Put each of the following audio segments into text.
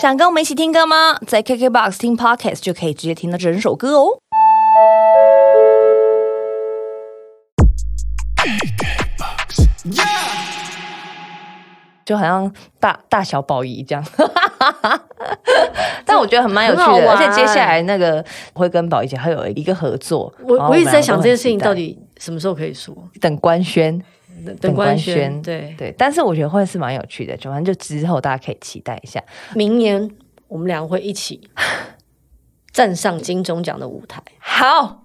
想跟我们一起听歌吗？在 KKBOX 听 Podcast 就可以直接听到整首歌哦。就好像大大小宝仪这样，但我觉得很蛮有趣的，而且接下来那个会跟宝仪姐还有一个合作。我我一直在想这件事情到底什么时候可以说？等官宣，等官宣，对对。但是我觉得会是蛮有趣的，反正就之后大家可以期待一下，明年我们两个会一起站上金钟奖的舞台。好。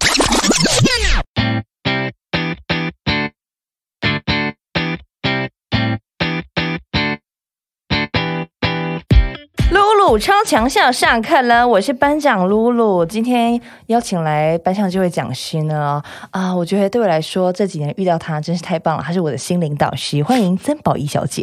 露露超强校上课了，我是班长露露。今天邀请来班上这位讲师呢，啊，我觉得对我来说这几年遇到他真是太棒了，他是我的心灵导师。欢迎曾宝仪小姐，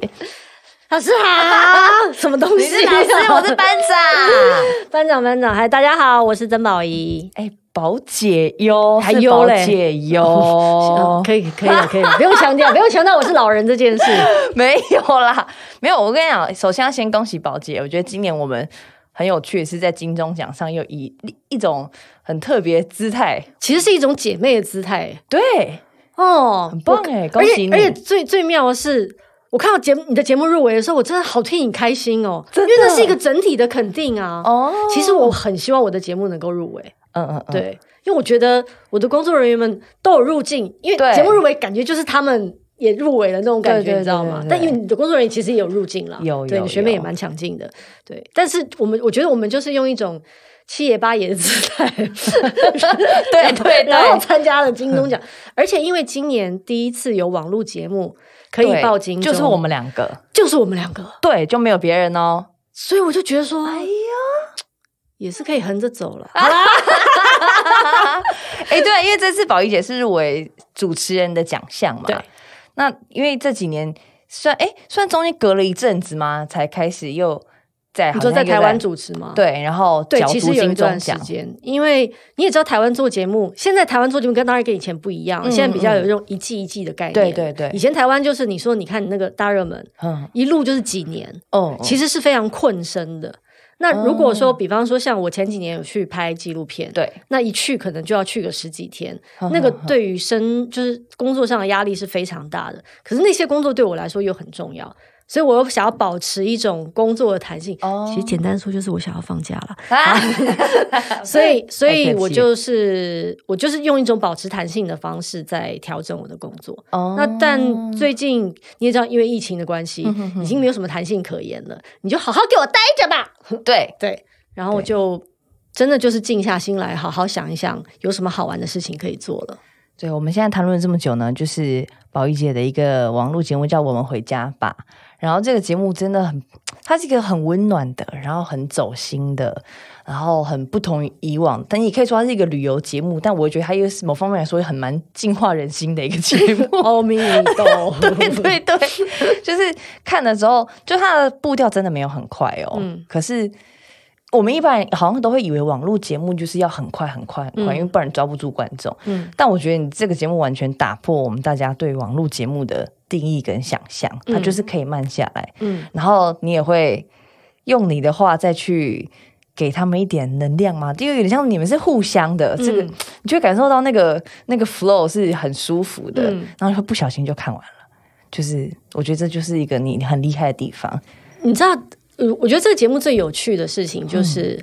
老师好，什么东西？老师，我是班长，班长班长，嗨，大家好，我是曾宝仪。哎。宝姐哟，还优嘞，姐哟，可以可以了，可以了，不用强调，不用强调我是老人这件事，没有啦，没有。我跟你讲，首先要先恭喜宝姐，我觉得今年我们很有趣，是在金钟奖上又以一种很特别姿态，其实是一种姐妹的姿态，对，哦，很棒哎，恭喜你！而且最最妙的是，我看到节目你的节目入围的时候，我真的好替你开心哦，因为那是一个整体的肯定啊。哦，其实我很希望我的节目能够入围。嗯嗯，对，因为我觉得我的工作人员们都有入境，因为节目入围感觉就是他们也入围了那种感觉，你知道吗？但因为你的工作人员其实也有入境了，有对，学妹也蛮抢镜的，对。但是我们我觉得我们就是用一种七爷八爷的姿态，对对，然后参加了金钟奖，而且因为今年第一次有网络节目可以报金，就是我们两个，就是我们两个，对，就没有别人哦。所以我就觉得说，哎呀。也是可以横着走了。哎，对，因为这次宝仪姐是入围主持人的奖项嘛。对。那因为这几年算哎，算中间隔了一阵子嘛？才开始又在你说在台湾主持吗？对，然后对，其实有一段时间，因为你也知道台湾做节目，现在台湾做节目跟当然跟以前不一样，现在比较有这种一季一季的概念。对对对。以前台湾就是你说，你看那个大热门，嗯，一路就是几年，哦，其实是非常困身的。那如果说，比方说像我前几年有去拍纪录片，对，那一去可能就要去个十几天，那个对于生就是工作上的压力是非常大的。可是那些工作对我来说又很重要。所以，我又想要保持一种工作的弹性。哦，其实简单说，就是我想要放假了。所以，所以我就是我就是用一种保持弹性的方式在调整我的工作。哦，那但最近你也知道，因为疫情的关系，已经没有什么弹性可言了。你就好好给我待着吧。对对，然后我就真的就是静下心来，好好想一想，有什么好玩的事情可以做了。对，我们现在谈论了这么久呢，就是宝仪姐的一个网络节目，叫《我们回家吧》。然后这个节目真的很，它是一个很温暖的，然后很走心的，然后很不同于以往。但你可以说它是一个旅游节目，但我觉得它又是某方面来说很蛮净化人心的一个节目。对对对，就是看的时候，就它的步调真的没有很快哦。嗯，可是。我们一般好像都会以为网络节目就是要很快很快很快，因为不然抓不住观众。嗯，但我觉得你这个节目完全打破我们大家对网络节目的定义跟想象，它就是可以慢下来。嗯，然后你也会用你的话再去给他们一点能量嘛，因为有点像你们是互相的，这个你就会感受到那个那个 flow 是很舒服的，然后不小心就看完了。就是我觉得这就是一个你很厉害的地方，你知道。我觉得这个节目最有趣的事情就是，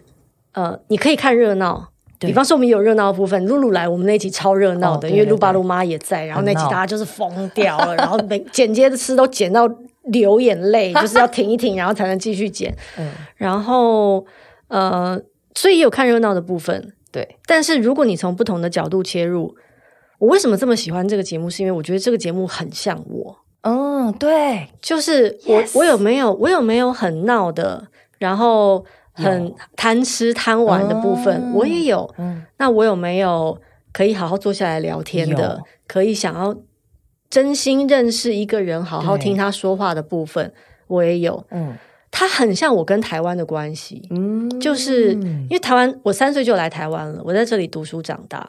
呃，你可以看热闹，比方说我们有热闹的部分，露露来，我们那集超热闹的，因为露爸露妈也在，然后那集大家就是疯掉了，然后每剪接的词都剪到流眼泪，就是要停一停，然后才能继续剪。嗯，然后呃，所以也有看热闹的部分，对。但是如果你从不同的角度切入，我为什么这么喜欢这个节目？是因为我觉得这个节目很像我。嗯，对，就是我，我有没有，我有没有很闹的，然后很贪吃贪玩的部分，我也有。嗯，那我有没有可以好好坐下来聊天的，可以想要真心认识一个人，好好听他说话的部分，我也有。嗯，他很像我跟台湾的关系，嗯，就是因为台湾，我三岁就来台湾了，我在这里读书长大。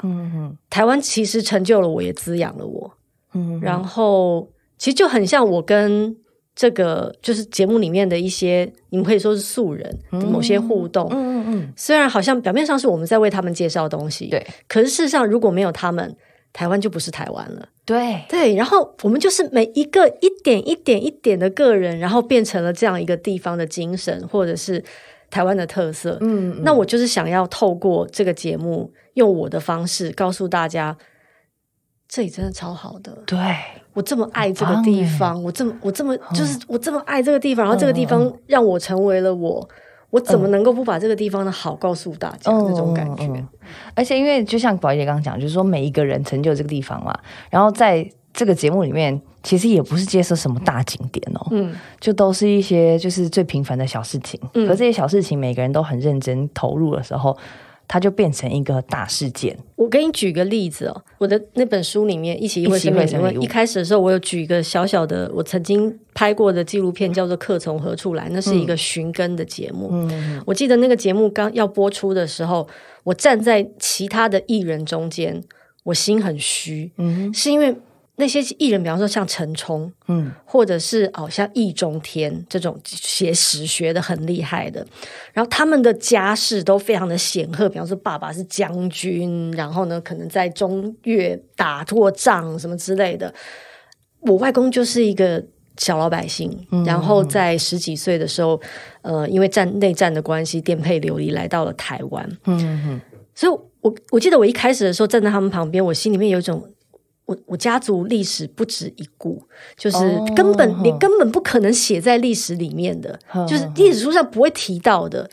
台湾其实成就了我，也滋养了我。嗯，然后。其实就很像我跟这个就是节目里面的一些，你们可以说是素人某些互动。嗯嗯嗯。虽然好像表面上是我们在为他们介绍东西，对。可是事实上，如果没有他们，台湾就不是台湾了。对对。然后我们就是每一个一点一点一点的个人，然后变成了这样一个地方的精神，或者是台湾的特色。嗯。那我就是想要透过这个节目，用我的方式告诉大家，这里真的超好的。对。我这么爱这个地方，我这么我这么就是我这么爱这个地方，然后这个地方让我成为了我，我怎么能够不把这个地方的好告诉大家？那种感觉。而且因为就像宝姐刚刚讲，就是说每一个人成就这个地方嘛，然后在这个节目里面，其实也不是介绍什么大景点哦，嗯，就都是一些就是最平凡的小事情。可这些小事情，每个人都很认真投入的时候。它就变成一个大事件。我给你举个例子哦，我的那本书里面《一起一会生命》一开始的时候，我有举一个小小的我曾经拍过的纪录片，叫做《客从何处来》，那是一个寻根的节目。嗯，我记得那个节目刚要播出的时候，我站在其他的艺人中间，我心很虚，嗯，是因为。那些艺人，比方说像陈冲，嗯，或者是哦像易中天这种写史学的很厉害的，然后他们的家世都非常的显赫，比方说爸爸是将军，然后呢可能在中越打过仗什么之类的。我外公就是一个小老百姓，然后在十几岁的时候，呃，因为战内战的关系，颠沛流离来到了台湾。嗯嗯，所以我我记得我一开始的时候站在他们旁边，我心里面有一种。我我家族历史不止一故，就是根本你根本不可能写在历史里面的，就是历史书上不会提到的。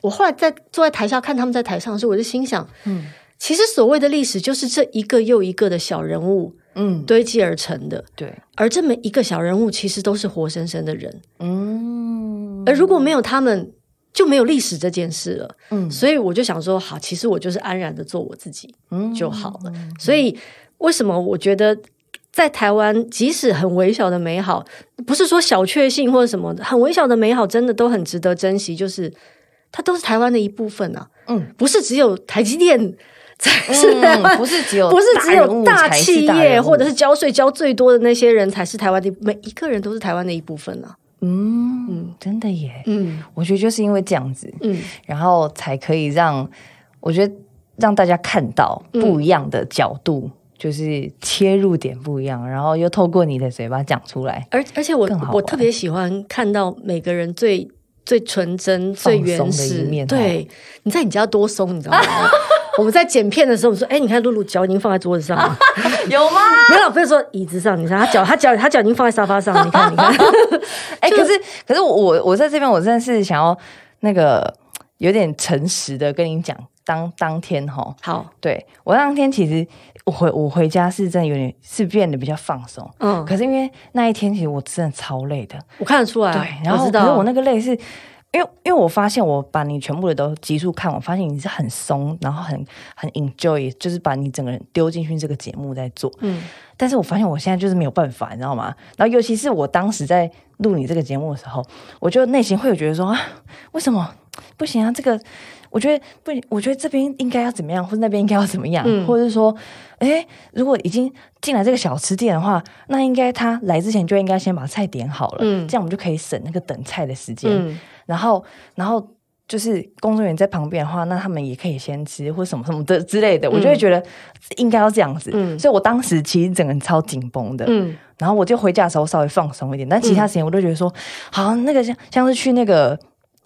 我后来在坐在台下看他们在台上的时候，我就心想，嗯，其实所谓的历史就是这一个又一个的小人物，嗯，堆积而成的。对，而这么一个小人物其实都是活生生的人，嗯，而如果没有他们，就没有历史这件事了。嗯，所以我就想说，好，其实我就是安然的做我自己就好了。所以。为什么我觉得在台湾，即使很微小的美好，不是说小确幸或者什么，很微小的美好，真的都很值得珍惜。就是它都是台湾的一部分啊，嗯，不是只有台积电才是台湾，不是只有不是只有大企业或者是交税交最多的那些人才是台湾的，每一个人都是台湾的一部分啊。嗯嗯，真的耶。嗯，我觉得就是因为这样子，嗯，然后才可以让我觉得让大家看到不一样的角度。就是切入点不一样，然后又透过你的嘴巴讲出来，而而且我我特别喜欢看到每个人最最纯真、最原始的一面。对，你在你家多松，你知道吗？我们在剪片的时候，我说：“哎，你看露露脚已经放在桌子上了，有吗？没有，不是说椅子上，你看他脚，他脚，他脚已经放在沙发上，你看，你看。哎，可是可是我我在这边，我真的是想要那个有点诚实的跟你讲。”当当天哈，好，对我当天其实我回我回家是真的有点是变得比较放松，嗯，可是因为那一天其实我真的超累的，我看得出来，对，然后可是我那个累是因为因为我发现我把你全部的都急速看，我发现你是很松，然后很很 enjoy，就是把你整个人丢进去这个节目在做，嗯，但是我发现我现在就是没有办法，你知道吗？然后尤其是我当时在录你这个节目的时候，我就内心会有觉得说啊，为什么不行啊？这个。我觉得不，我觉得这边应该要怎么样，或者那边应该要怎么样，或者是说，哎，如果已经进来这个小吃店的话，那应该他来之前就应该先把菜点好了，这样我们就可以省那个等菜的时间。然后，然后就是工作人员在旁边的话，那他们也可以先吃或什么什么的之类的，我就会觉得应该要这样子。所以我当时其实整个人超紧绷的，然后我就回家的时候稍微放松一点，但其他时间我都觉得说，好，那个像像是去那个。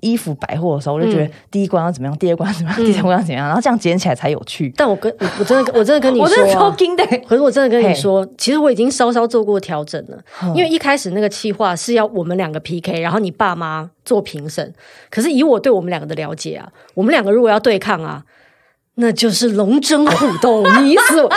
衣服百货的时候，我就觉得第一关要怎么样，第二关怎么样，第三关要怎么样，然后这样捡起来才有趣。但我跟我真的 我真的跟你说，我真的超惊的。可是我真的跟你说，其实我已经稍稍做过调整了，因为一开始那个计划是要我们两个 PK，然后你爸妈做评审。可是以我对我们两个的了解啊，我们两个如果要对抗啊。那就是龙争虎斗，你死我！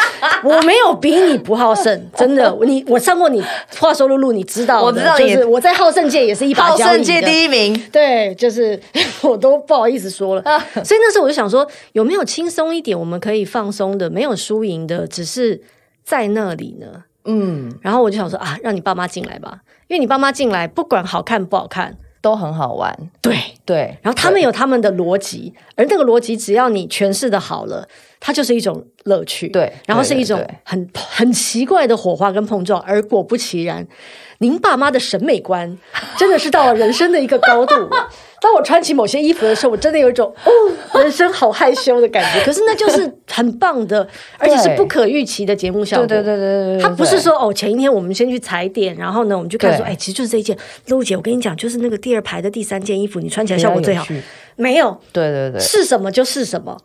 我没有比你不好胜，真的。你我上过你话说露露，你知道，我知道，就是我在好胜界也是一把好胜界第一名。对，就是 我都不好意思说了。所以那时候我就想说，有没有轻松一点，我们可以放松的，没有输赢的，只是在那里呢？嗯。然后我就想说啊，让你爸妈进来吧，因为你爸妈进来，不管好看不好看，都很好玩。对对，然后他们有他们的逻辑，而那个逻辑只要你诠释的好了，它就是一种乐趣。对，然后是一种很很奇怪的火花跟碰撞。而果不其然，您爸妈的审美观真的是到了人生的一个高度。当我穿起某些衣服的时候，我真的有一种哦，人生好害羞的感觉。可是那就是很棒的，而且是不可预期的节目效果。对对对对对，他不是说哦，前一天我们先去踩点，然后呢，我们就看说，哎，其实就是这一件。露姐，我跟你讲，就是那个第二排的第三件衣服，你穿起来效果最好。没有，对对对，是什么就是什么，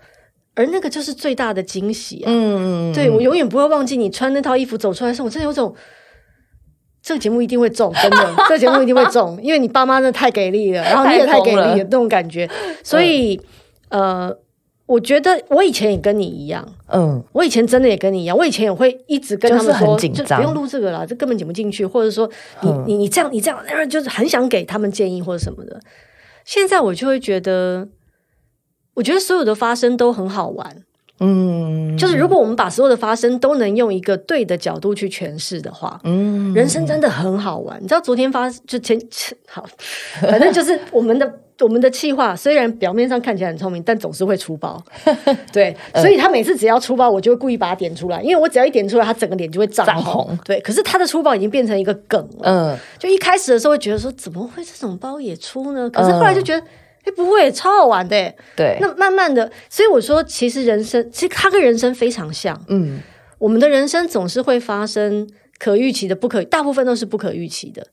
而那个就是最大的惊喜啊！嗯嗯，对我永远不会忘记你穿那套衣服走出来的时候，我真的有种。这个节目一定会中，真的，这个节目一定会中，因为你爸妈真的太给力了，然后你也太给力了，那种感觉。所以，呃，我觉得我以前也跟你一样，嗯，我以前真的也跟你一样，我以前也会一直跟他们说，就不用录这个了，这根本剪不进去，或者说你你你这样你这样，就是很想给他们建议或者什么的。现在我就会觉得，我觉得所有的发生都很好玩。嗯，就是如果我们把所有的发生都能用一个对的角度去诠释的话，嗯，人生真的很好玩。你知道昨天发就前好，反正就是我们的我们的气话，虽然表面上看起来很聪明，但总是会出包。对，所以他每次只要出包，我就会故意把它点出来，因为我只要一点出来，他整个脸就会涨红。对，可是他的出包已经变成一个梗了。嗯，就一开始的时候会觉得说，怎么会这种包也出呢？可是后来就觉得。哎，不会，超好玩的。对，那慢慢的，所以我说，其实人生，其实它跟人生非常像。嗯，我们的人生总是会发生可预期的，不可，大部分都是不可预期的。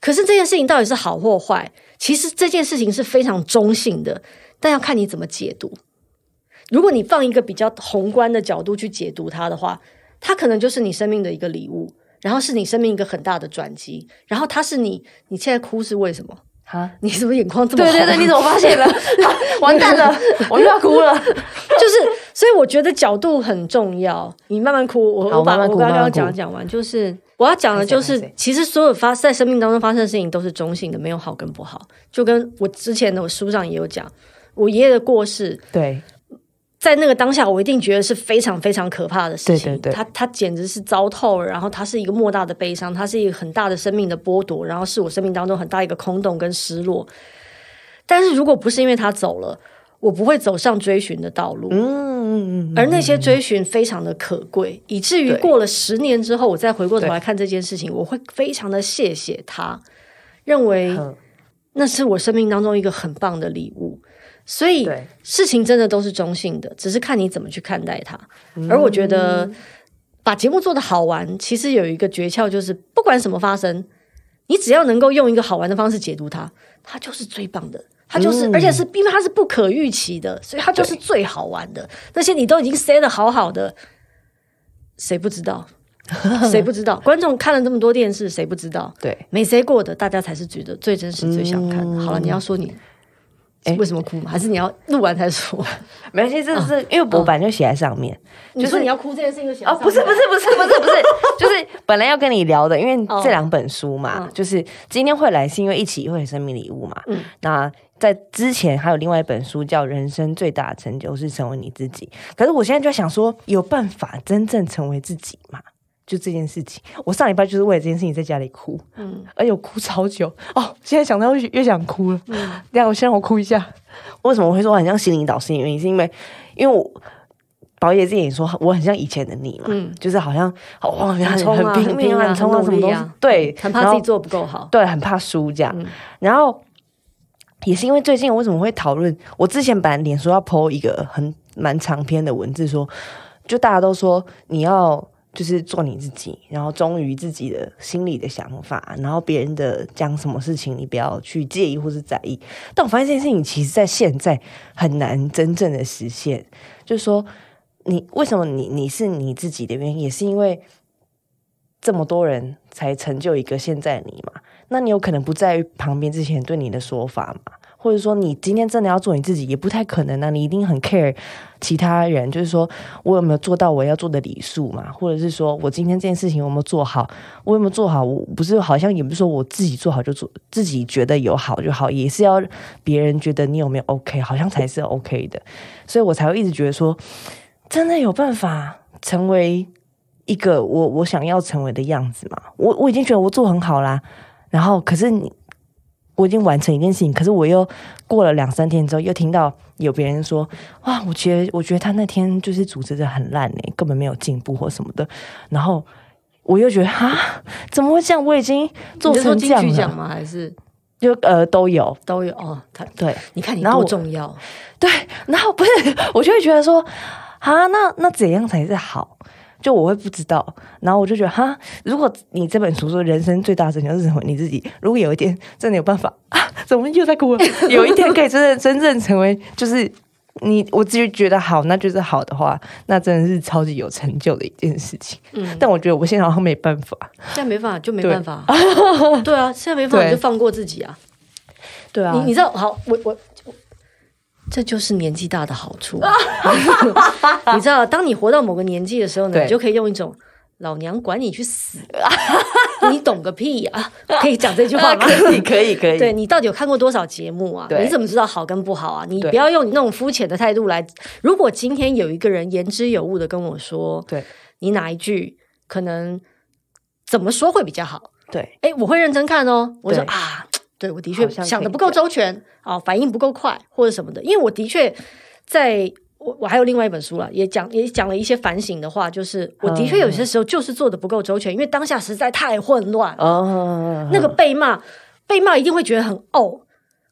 可是这件事情到底是好或坏，其实这件事情是非常中性的，但要看你怎么解读。如果你放一个比较宏观的角度去解读它的话，它可能就是你生命的一个礼物，然后是你生命一个很大的转机，然后它是你，你现在哭是为什么？啊！你是不是眼眶这么红？对对对，你怎么发现了？完蛋了，我又要哭了。就是，所以我觉得角度很重要。你慢慢哭，我我把我刚刚讲讲完。就是我要讲的，就是其实所有发在生命当中发生的事情都是中性的，没有好跟不好。就跟我之前的我书上也有讲，我爷爷的过世，对。在那个当下，我一定觉得是非常非常可怕的事情。对他他简直是糟透了，然后他是一个莫大的悲伤，他是一个很大的生命的剥夺，然后是我生命当中很大一个空洞跟失落。但是如果不是因为他走了，我不会走上追寻的道路。嗯，而那些追寻非常的可贵，以至于过了十年之后，我再回过头来看这件事情，我会非常的谢谢他，认为那是我生命当中一个很棒的礼物。所以事情真的都是中性的，只是看你怎么去看待它。而我觉得把节目做的好玩，其实有一个诀窍，就是不管什么发生，你只要能够用一个好玩的方式解读它，它就是最棒的。它就是，而且是因为它是不可预期的，所以它就是最好玩的。那些你都已经塞的好好的，谁不知道？谁不知道？观众看了这么多电视，谁不知道？对，没塞过的，大家才是觉得最真实、最想看。好了，你要说你。哎，为什么哭吗？还是你要录完才说？没关系，这是因为博板就写在上面。就是你要哭这件事情就写哦，不是不是不是不是不是，就是本来要跟你聊的，因为这两本书嘛，就是今天会来是因为一起会生命礼物嘛。嗯，那在之前还有另外一本书叫《人生最大的成就是成为你自己》，可是我现在就在想说，有办法真正成为自己吗？就这件事情，我上礼拜就是为了这件事情在家里哭，嗯，而且我哭超久哦，现在想到越越想哭了，嗯，等下我先让我哭一下。为什么我会说很像心灵导师？原因是因为，因为我宝姐之前也说我很像以前的你嘛，嗯，就是好像哇，很很拼命啊，很冲啊，什么东西，对，很怕自己做不够好，对，很怕输这样。然后也是因为最近我为什么会讨论？我之前本来脸书要 po 一个很蛮长篇的文字，说就大家都说你要。就是做你自己，然后忠于自己的心里的想法，然后别人的讲什么事情，你不要去介意或是在意。但我发现这件事情，其实在现在很难真正的实现。就是说，你为什么你你是你自己的原因，也是因为这么多人才成就一个现在你嘛？那你有可能不在于旁边之前对你的说法嘛？或者说，你今天真的要做你自己，也不太可能啊！你一定很 care 其他人，就是说我有没有做到我要做的礼数嘛？或者是说我今天这件事情有没有做好？我有没有做好？我不是好像也不是说我自己做好就做，自己觉得有好就好，也是要别人觉得你有没有 OK，好像才是 OK 的。所以我才会一直觉得说，真的有办法成为一个我我想要成为的样子嘛？我我已经觉得我做很好啦，然后可是你。我已经完成一件事情，可是我又过了两三天之后，又听到有别人说：“哇，我觉得我觉得他那天就是组织的很烂哎，根本没有进步或什么的。”然后我又觉得啊，怎么会这样？我已经做成这样了吗？还是就呃都有都有哦。他对，你看你多重要。对，然后不是，我就会觉得说啊，那那怎样才是好？就我会不知道，然后我就觉得哈，如果你这本书说人生最大的成就是什么，你自己如果有一天真的有办法 啊，怎么又在哭？有一天可以真的真正成为就是你，我自己觉得好，那就是好的话，那真的是超级有成就的一件事情。嗯，但我觉得我现在好像没办法，现在没办法就没办法。对啊，现在没办法就放过自己啊。对啊，你你知道好，我我。这就是年纪大的好处，你知道，当你活到某个年纪的时候呢，你就可以用一种“老娘管你去死”，你懂个屁啊！可以讲这句话吗？可以，可以，可以。对你到底有看过多少节目啊？你怎么知道好跟不好啊？你不要用你那种肤浅的态度来。如果今天有一个人言之有物的跟我说，对你哪一句可能怎么说会比较好？对，哎，我会认真看哦。我说啊。对，我的确想的不够周全啊，反应不够快或者什么的。因为我的确在我我还有另外一本书了，也讲也讲了一些反省的话，就是我的确有些时候就是做的不够周全，因为当下实在太混乱。哦，那个被骂被骂一定会觉得很哦。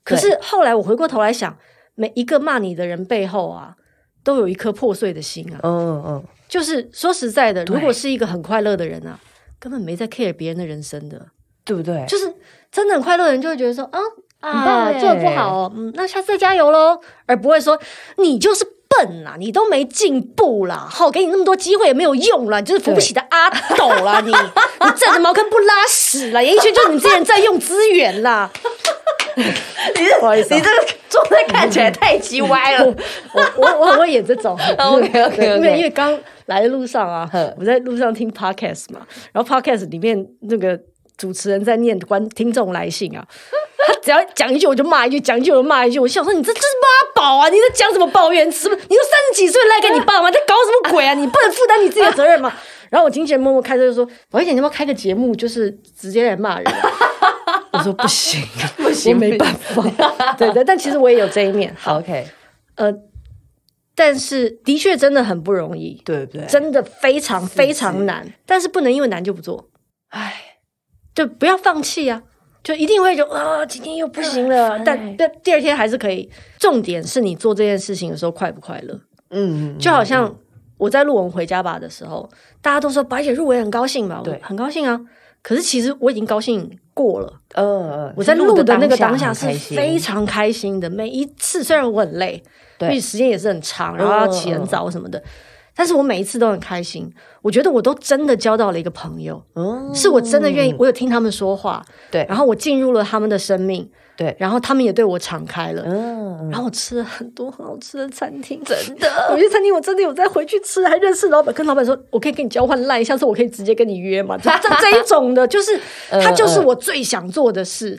可是后来我回过头来想，每一个骂你的人背后啊，都有一颗破碎的心啊。嗯嗯，就是说实在的，如果是一个很快乐的人啊，根本没在 care 别人的人生的，对不对？就是。真的很快乐的人就会觉得说啊啊做的不好，嗯，那下次再加油喽，而不会说你就是笨啦，你都没进步啦，好，给你那么多机会也没有用啦，你就是扶不起的阿斗啦，你 你站着茅坑不拉屎啦，演艺圈就是你这些人在用资源啦。你不好意思，你这个状态看起来太鸡歪了。我我我很会演这种。OK OK，因为因为刚来的路上啊，我在路上听 Podcast 嘛，然后 Podcast 里面那个。主持人在念观听众来信啊，他只要讲一句我就骂一句，讲一句我就骂一句。我想说你这这是妈宝啊！你在讲什么抱怨？什么？你都三十几岁赖给你爸妈，在搞什么鬼啊？你不能负担你自己的责任吗？然后我经纪人默默开车就说：“宝姐，你要不要开个节目，就是直接来骂人？”我说：“不行，不行，没办法。”对对，但其实我也有这一面。好，OK，呃，但是的确真的很不容易，对不对？真的非常非常难，但是不能因为难就不做。唉。就不要放弃啊！就一定会就啊，今天又不行了，但但第二天还是可以。重点是你做这件事情的时候快不快乐？嗯，就好像我在录《我们回家吧》的时候，大家都说白姐入围很高兴吧？对，很高兴啊。可是其实我已经高兴过了。呃，我在录的那个当下是非常开心的。每一次虽然我很累，因为时间也是很长，然后要起很早什么的。但是我每一次都很开心，我觉得我都真的交到了一个朋友，是我真的愿意，我有听他们说话，对，然后我进入了他们的生命，对，然后他们也对我敞开了，嗯，然后我吃了很多很好吃的餐厅，真的，有些餐厅我真的有再回去吃，还认识老板，跟老板说，我可以跟你交换赖，下次我可以直接跟你约嘛，这 这一种的，就是他就是我最想做的事，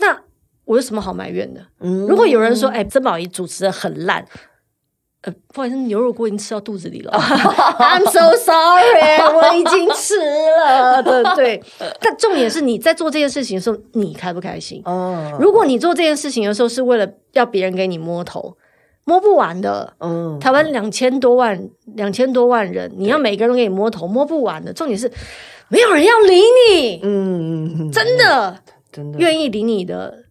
那我有什么好埋怨的？如果有人说，哎，曾宝仪主持的很烂。呃，不好意思，牛肉锅已经吃到肚子里了。I'm so sorry，我已经吃了。对 对，但重点是你在做这件事情的时候，你开不开心？哦，如果你做这件事情的时候是为了要别人给你摸头，摸不完的。嗯，台湾两千多万，两千多万人，你要每个人都给你摸头，摸不完的。重点是没有人要理你。嗯，真的，真的愿意理你的。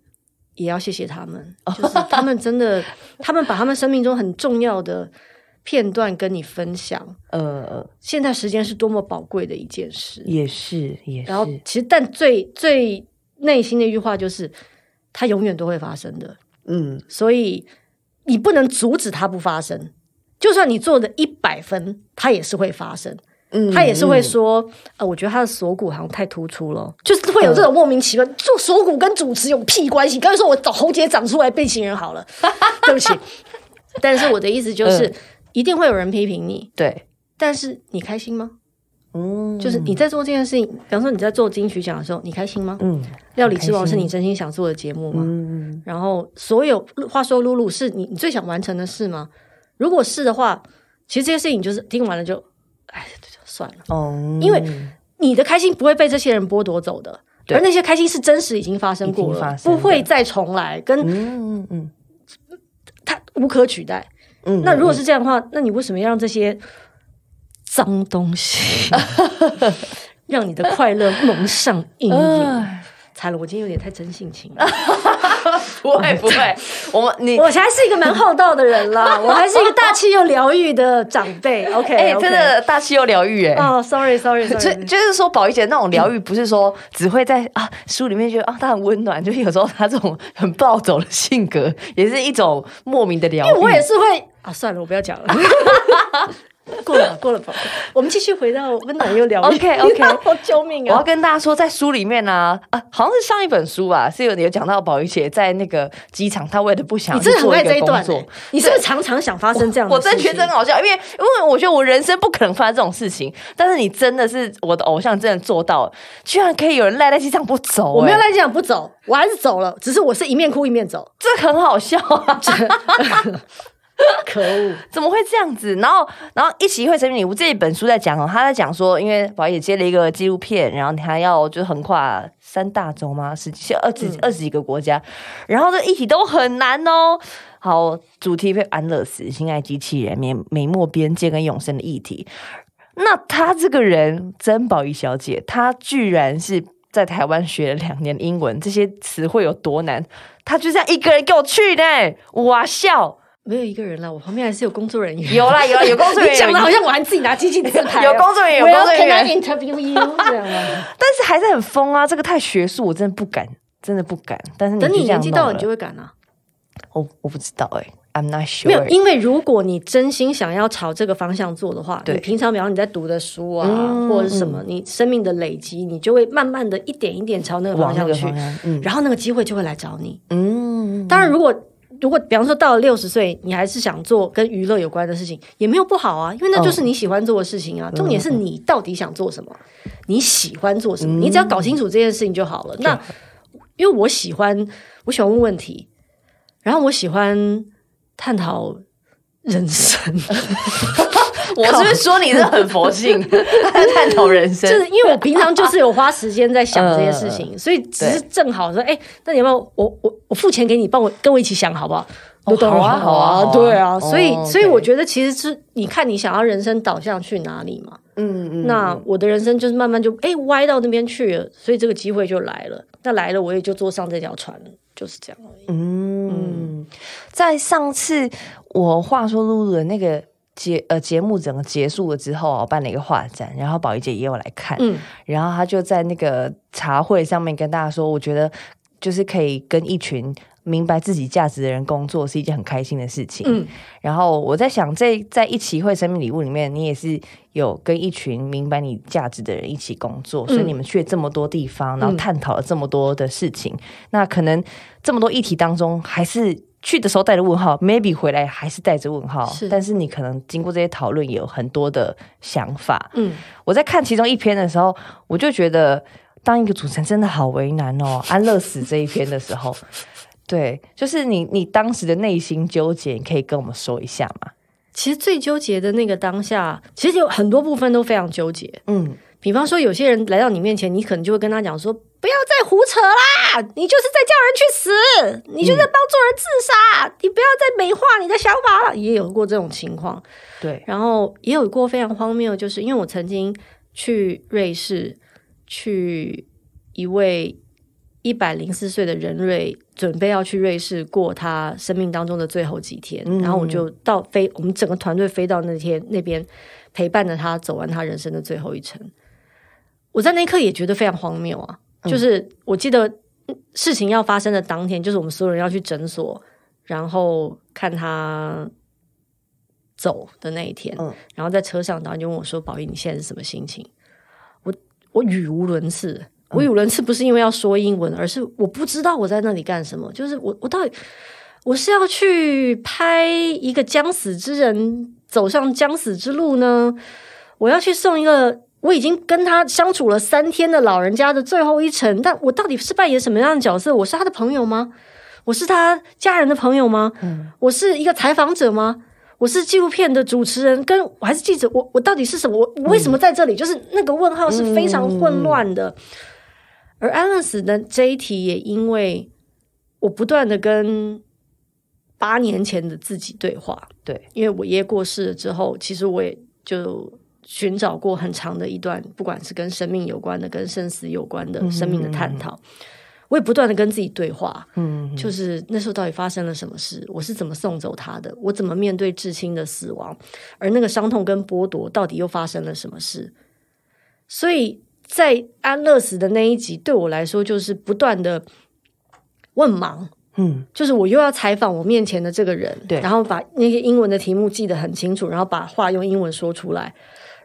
也要谢谢他们，就是他们真的，他们把他们生命中很重要的片段跟你分享。呃，现在时间是多么宝贵的一件事，也是也是。然后其实，但最最内心的一句话就是，它永远都会发生的。嗯，所以你不能阻止它不发生，就算你做的一百分，它也是会发生。他也是会说，呃，我觉得他的锁骨好像太突出了，就是会有这种莫名其妙。做锁骨跟主持有屁关系？刚才说我找喉结长出来变情人好了，对不起。但是我的意思就是，一定会有人批评你，对。但是你开心吗？嗯，就是你在做这件事情，比方说你在做金曲奖的时候，你开心吗？嗯，料理之王是你真心想做的节目吗？嗯然后所有话说，露露是你你最想完成的事吗？如果是的话，其实这些事情就是听完了就，哎。算了，哦，因为你的开心不会被这些人剥夺走的，而那些开心是真实已经发生过了，不会再重来，跟嗯嗯嗯，它无可取代。嗯，那如果是这样的话，那你为什么要让这些脏东西 让你的快乐蒙上阴影？惨了，我今天有点太真性情了。不会不会，我们你我还是一个蛮厚道的人啦，我还是一个大气又疗愈的长辈。OK，哎，真的大气又疗愈哎。哦，Sorry Sorry，就就是说宝仪姐那种疗愈，不是说只会在啊书里面觉得啊她很温暖，就有时候她这种很暴走的性格，也是一种莫名的疗愈。我也是会啊，算了，我不要讲了。过了，过了吧。我们继续回到温暖又疗愈。OK，OK，救命啊！我要跟大家说，在书里面呢，啊，好像是上一本书吧，是有有讲到宝玉姐在那个机场，她为了不想你真的很爱这一段，你是不是常常想发生这样？我真觉得真好笑，因为因为我觉得我人生不可能发生这种事情，但是你真的是我的偶像，真的做到，居然可以有人赖在机场不走。我没有赖机场不走，我还是走了，只是我是一面哭一面走，这很好笑啊。可恶，怎么会这样子？然后，然后一起一会神秘礼物这一本书在讲哦，他在讲说，因为宝姐接了一个纪录片，然后他要就横跨三大洲吗？十几、二十、二十几个国家，然后这议题都很难哦。好，主题被安乐死、心爱机器人、美美墨边界跟永生的议题。那他这个人，曾宝仪小姐，她居然是在台湾学了两年英文，这些词汇有多难？她就这样一个人给我去呢，哇笑。没有一个人了，我旁边还是有工作人员。有啦有啦 有工作人员。你讲的好像我还自己拿机器在拍。有工作人员有工作人员。interview you 这样吗？但是还是很疯啊！这个太学术，我真的不敢，真的不敢。但是等你年纪到了，你就会敢啊。我我不知道哎，I'm not sure。没有，因为如果你真心想要朝这个方向做的话，你平常比方你在读的书啊，或者是什么，你生命的累积，你就会慢慢的一点一点朝那个方向去，然后那个机会就会来找你。嗯，当然如果。如果比方说到了六十岁，你还是想做跟娱乐有关的事情，也没有不好啊，因为那就是你喜欢做的事情啊。重点是你到底想做什么，你喜欢做什么，你只要搞清楚这件事情就好了。那因为我喜欢，我喜欢问问题，然后我喜欢探讨人生。我是不是说你是很佛性，探讨人生？就是因为我平常就是有花时间在想这些事情，所以只是正好说，哎，那你要不要我我我付钱给你，帮我跟我一起想好不好？好啊，好啊，对啊。所以所以我觉得其实是你看你想要人生导向去哪里嘛。嗯嗯。那我的人生就是慢慢就哎歪到那边去了，所以这个机会就来了。那来了，我也就坐上这条船了，就是这样而已。嗯，在上次我话说露露的那个。节呃节目整个结束了之后我办了一个画展，然后宝仪姐也有来看，嗯，然后她就在那个茶会上面跟大家说，我觉得就是可以跟一群明白自己价值的人工作是一件很开心的事情，嗯，然后我在想，在在一起会生命礼物里面，你也是有跟一群明白你价值的人一起工作，所以你们去了这么多地方，然后探讨了这么多的事情，那可能这么多议题当中还是。去的时候带着问号，maybe 回来还是带着问号。是，但是你可能经过这些讨论，也有很多的想法。嗯，我在看其中一篇的时候，我就觉得当一个主持人真的好为难哦。安乐死这一篇的时候，对，就是你你当时的内心纠结，你可以跟我们说一下吗？其实最纠结的那个当下，其实有很多部分都非常纠结。嗯。比方说，有些人来到你面前，你可能就会跟他讲说：“不要再胡扯啦，你就是在叫人去死，你就在帮助人自杀，你不要再美化你的想法了。”也有过这种情况，对。然后也有过非常荒谬，就是因为我曾经去瑞士，去一位一百零四岁的人瑞，准备要去瑞士过他生命当中的最后几天，然后我就到飞，我们整个团队飞到那天那边，陪伴着他走完他人生的最后一程。我在那一刻也觉得非常荒谬啊！就是我记得事情要发生的当天，就是我们所有人要去诊所，然后看他走的那一天。嗯，然后在车上，导演就问我说：“宝玉，你现在是什么心情？”我我语无伦次，我语无伦次不是因为要说英文，而是我不知道我在那里干什么。就是我我到底我是要去拍一个将死之人走上将死之路呢？我要去送一个。我已经跟他相处了三天的老人家的最后一程，但我到底是扮演什么样的角色？我是他的朋友吗？我是他家人的朋友吗？嗯，我是一个采访者吗？我是纪录片的主持人，跟我还是记者？我我到底是什么？我为什么在这里？就是那个问号是非常混乱的。而安乐死的这一题也因为我不断的跟八年前的自己对话，对，因为我爷爷过世了之后，其实我也就寻找过很长的一段，不管是跟生命有关的、跟生死有关的生命的探讨，我也不断的跟自己对话，嗯，就是那时候到底发生了什么事，我是怎么送走他的，我怎么面对至亲的死亡，而那个伤痛跟剥夺到底又发生了什么事，所以在安乐死的那一集，对我来说就是不断的问忙。嗯，就是我又要采访我面前的这个人，对，然后把那些英文的题目记得很清楚，然后把话用英文说出来，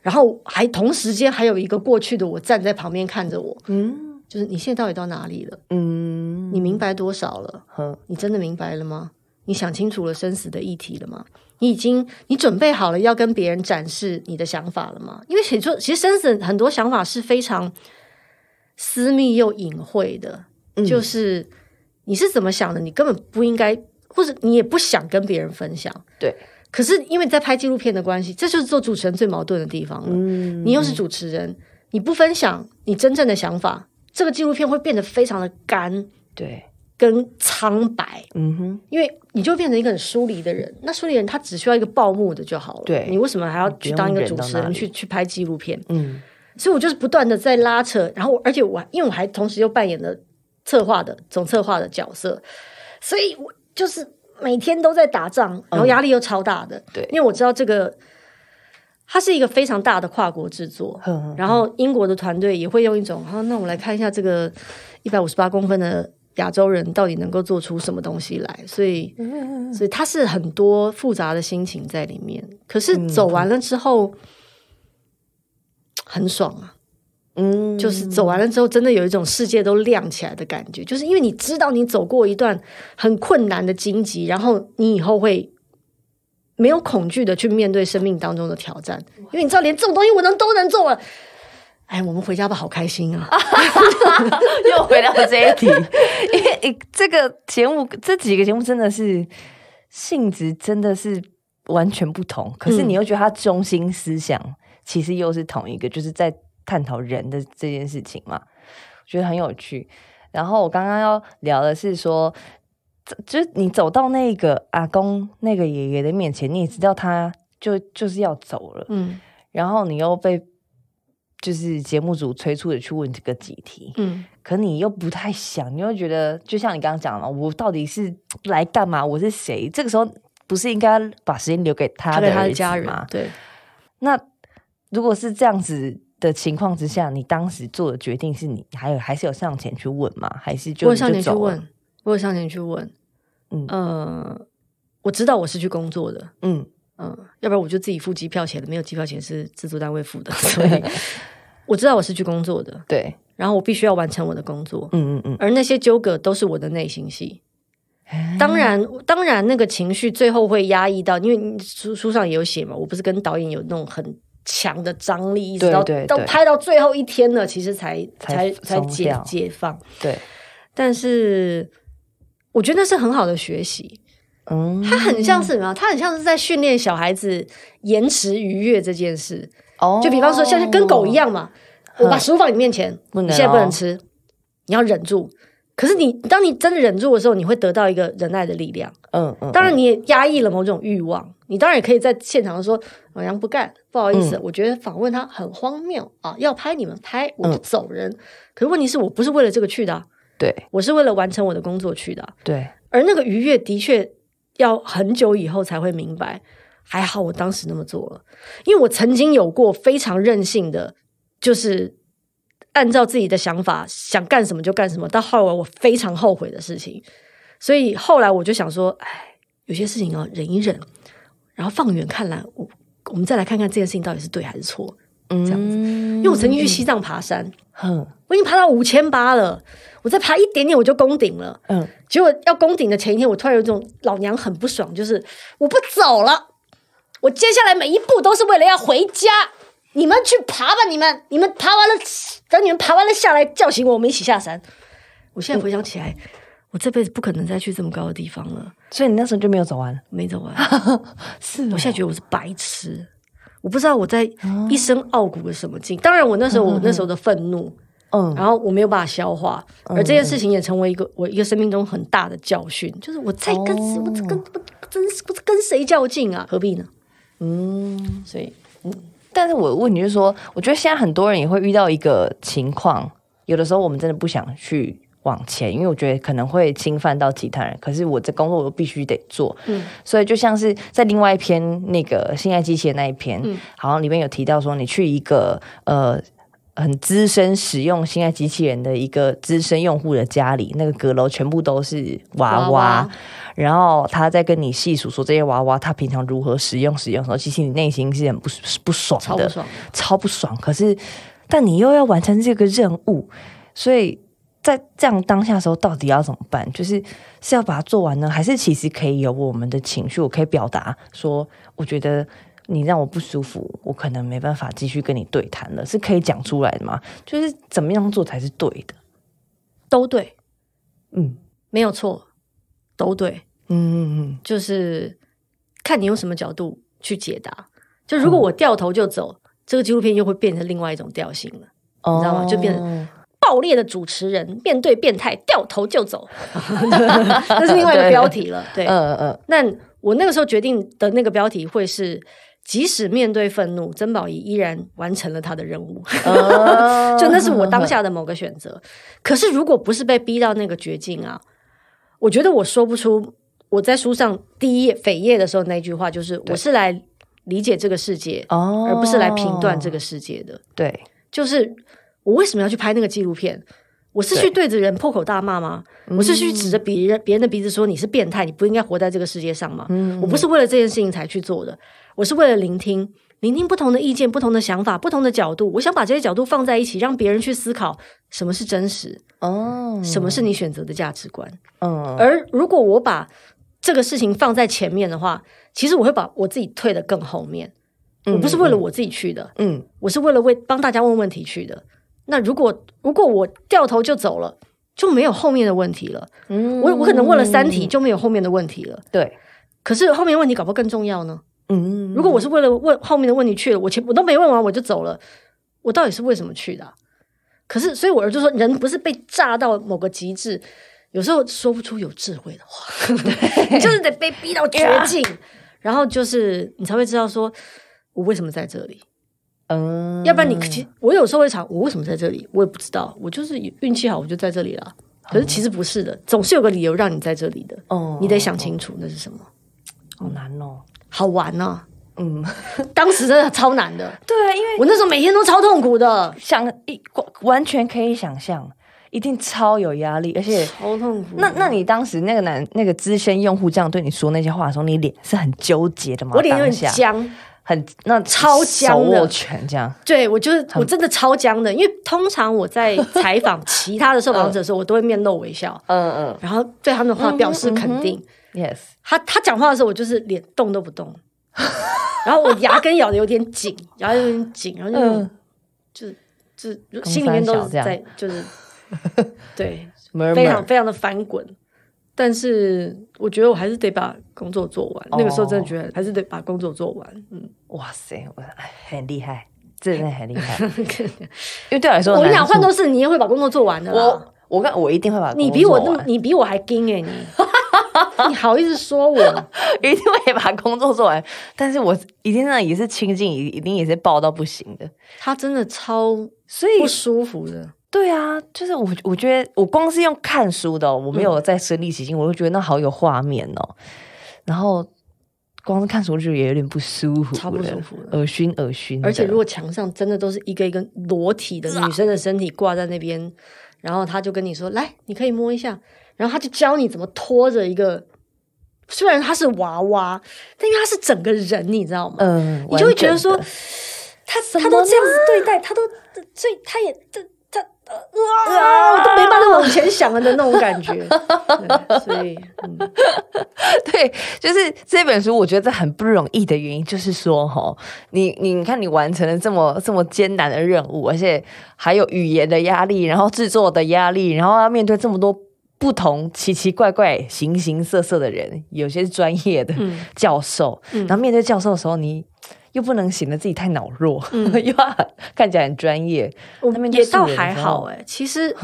然后还同时间还有一个过去的我站在旁边看着我，嗯，就是你现在到底到哪里了？嗯，你明白多少了？呵，你真的明白了吗？你想清楚了生死的议题了吗？你已经你准备好了要跟别人展示你的想法了吗？因为写作其实生死很多想法是非常私密又隐晦的，就是。你是怎么想的？你根本不应该，或者你也不想跟别人分享。对，可是因为在拍纪录片的关系，这就是做主持人最矛盾的地方了。嗯，你又是主持人，你不分享你真正的想法，这个纪录片会变得非常的干，对，跟苍白。嗯哼，因为你就变成一个很疏离的人。那疏离人他只需要一个报幕的就好了。对，你为什么还要去当一个主持人去去拍纪录片？嗯，所以我就是不断的在拉扯，然后而且我因为我还同时又扮演了。策划的总策划的角色，所以我就是每天都在打仗，然后压力又超大的。对，因为我知道这个，它是一个非常大的跨国制作。然后英国的团队也会用一种，好，那我们来看一下这个一百五十八公分的亚洲人到底能够做出什么东西来。所以，所以它是很多复杂的心情在里面。可是走完了之后，很爽啊。嗯，就是走完了之后，真的有一种世界都亮起来的感觉。就是因为你知道你走过一段很困难的荆棘，然后你以后会没有恐惧的去面对生命当中的挑战。因为你知道，连这种东西我能都能做了。哎，我们回家吧，好开心啊！又回到这一题，因为这个节目这几个节目真的是性质真的是完全不同，可是你又觉得它中心思想其实又是同一个，就是在。探讨人的这件事情嘛，我觉得很有趣。然后我刚刚要聊的是说，就是你走到那个阿公、那个爷爷的面前，你也知道他就就是要走了，嗯。然后你又被就是节目组催促的去问这个几题，嗯。可你又不太想，你又觉得，就像你刚刚讲了，我到底是来干嘛？我是谁？这个时候不是应该把时间留给他的他的家人吗？对。那如果是这样子。的情况之下，你当时做的决定是你还有还是有上前去问吗？还是就我上前去问，我有上前去问，嗯。呃，我知道我是去工作的，嗯。嗯，要不然我就自己付机票钱了，没有机票钱是制作单位付的，所以我知道我是去工作的，对，然后我必须要完成我的工作，嗯嗯嗯，而那些纠葛都是我的内心戏，当然当然那个情绪最后会压抑到，因为书书上也有写嘛，我不是跟导演有那种很。强的张力，一直到到拍到最后一天了，其实才才才解解放。对，但是我觉得那是很好的学习。嗯，它很像是什么？它很像是在训练小孩子延迟愉悦这件事。哦，就比方说，像跟狗一样嘛，我把食物放你面前，你现在不能吃，你要忍住。可是你，当你真的忍住的时候，你会得到一个忍耐的力量。嗯嗯。当然，你也压抑了某种欲望。你当然也可以在现场说：“老杨不干，不好意思，我觉得访问他很荒谬啊，要拍你们拍，我不走人。”可是问题是我不是为了这个去的，对我是为了完成我的工作去的。对，而那个愉悦的确要很久以后才会明白。还好我当时那么做了，因为我曾经有过非常任性的，就是。按照自己的想法想干什么就干什么，到后来我非常后悔的事情，所以后来我就想说，哎，有些事情要忍一忍，然后放远看来，我我们再来看看这件事情到底是对还是错，这样子。因为我曾经去西藏爬山，哼，我已经爬到五千八了，我再爬一点点我就攻顶了，嗯，结果要攻顶的前一天，我突然有种老娘很不爽，就是我不走了，我接下来每一步都是为了要回家。你们去爬吧，你们你们爬完了，等你们爬完了下来叫醒我，我们一起下山。我现在回想起来，我这辈子不可能再去这么高的地方了。所以你那时候就没有走完，没走完。是，我现在觉得我是白痴，我不知道我在一生傲骨的什么劲。当然，我那时候我那时候的愤怒，嗯，然后我没有办法消化，而这件事情也成为一个我一个生命中很大的教训，就是我在跟我跟跟真是不是跟谁较劲啊？何必呢？嗯，所以嗯，但是我问题，就是说，我觉得现在很多人也会遇到一个情况，有的时候我们真的不想去往前，因为我觉得可能会侵犯到其他人，可是我这工作我必须得做，嗯，所以就像是在另外一篇那个性爱机器的那一篇，嗯，好像里面有提到说，你去一个呃。很资深使用性爱机器人的一个资深用户的家里，那个阁楼全部都是娃娃，然后他在跟你细数说这些娃娃他平常如何使用使用的时候，其实你内心是很不不爽的，超不爽，超不爽。可是，但你又要完成这个任务，所以在这样当下的时候，到底要怎么办？就是是要把它做完呢，还是其实可以有我们的情绪，我可以表达说，我觉得。你让我不舒服，我可能没办法继续跟你对谈了，是可以讲出来的吗？就是怎么样做才是对的？都对，嗯，没有错，都对，嗯嗯嗯，就是看你用什么角度去解答。就如果我掉头就走，这个纪录片又会变成另外一种调性了，你知道吗？就变成爆裂的主持人面对变态掉头就走，那是另外一个标题了。对，嗯嗯，那我那个时候决定的那个标题会是。即使面对愤怒，曾宝仪依然完成了他的任务。就那是我当下的某个选择。可是，如果不是被逼到那个绝境啊，我觉得我说不出我在书上第一页扉页的时候那句话，就是我是来理解这个世界，而不是来评断这个世界的。对，就是我为什么要去拍那个纪录片？我是去对着人破口大骂吗？我是去指着别人别人的鼻子说你是变态，你不应该活在这个世界上吗？我不是为了这件事情才去做的。我是为了聆听，聆听不同的意见、不同的想法、不同的角度。我想把这些角度放在一起，让别人去思考什么是真实哦，什么是你选择的价值观。嗯，而如果我把这个事情放在前面的话，其实我会把我自己退得更后面。我不是为了我自己去的，嗯，我是为了为帮大家问问题去的。那如果如果我掉头就走了，就没有后面的问题了。嗯，我我可能问了三题就没有后面的问题了。对，可是后面问题搞不好更重要呢？嗯，如果我是为了问后面的问题去了，我前我都没问完我就走了，我到底是为什么去的？可是，所以我儿子说，人不是被炸到某个极致，有时候说不出有智慧的话，你 就是得被逼到绝境，然后就是你才会知道说，我为什么在这里。嗯，要不然你其实我有时候会想，我为什么在这里？我也不知道，我就是运气好，我就在这里了。可是其实不是的，总是有个理由让你在这里的。哦，你得想清楚那是什么。好难哦。好玩呢，嗯，当时真的超难的，对，因为我那时候每天都超痛苦的，想一完全可以想象，一定超有压力，而且超痛苦。那那你当时那个男那个资深用户这样对你说那些话的时候，你脸是很纠结的吗？我脸很僵，很那超僵的，拳这样。对我就是我真的超僵的，因为通常我在采访 其他的受访者的时候，我都会面露微笑，嗯嗯，然后对他们的话表示肯定。Yes，他他讲话的时候，我就是脸动都不动，然后我牙根咬的有点紧，牙有点紧，然后就就就心里面都是在就是 对，非常非常的翻滚。但是我觉得我还是得把工作做完。那个时候真的觉得还是得把工作做完。嗯，哇塞，我很厉害，真的很厉害。因为对我来说，我跟你讲，换做是你也会把工作做完的。我我看我一定会把你比我那么，你比我还精哎你。你好意思说我 一定会把工作做完，但是我一定上也是清静，一定也是爆到不行的。他真的超所以不舒服的。对啊，就是我我觉得我光是用看书的，我没有在身临其境，我就觉得那好有画面哦。然后光是看书就也有点不舒服，超不舒服，恶心恶心。而且如果墙上真的都是一个一个裸体的女生的身体挂在那边，然后他就跟你说：“来，你可以摸一下。”然后他就教你怎么拖着一个，虽然他是娃娃，但因为他是整个人，你知道吗？嗯，你就会觉得说，他他都这样子对待，他都最他也这他啊，我都没办法往前想了的那种感觉。所以，对，就是这本书，我觉得很不容易的原因，就是说，哈，你你看，你完成了这么这么艰难的任务，而且还有语言的压力，然后制作的压力，然后要面对这么多。不同奇奇怪怪、形形色色的人，有些是专业的教授，然后面对教授的时候，你又不能显得自己太脑弱，又要看起来很专业。也倒还好哎，其实，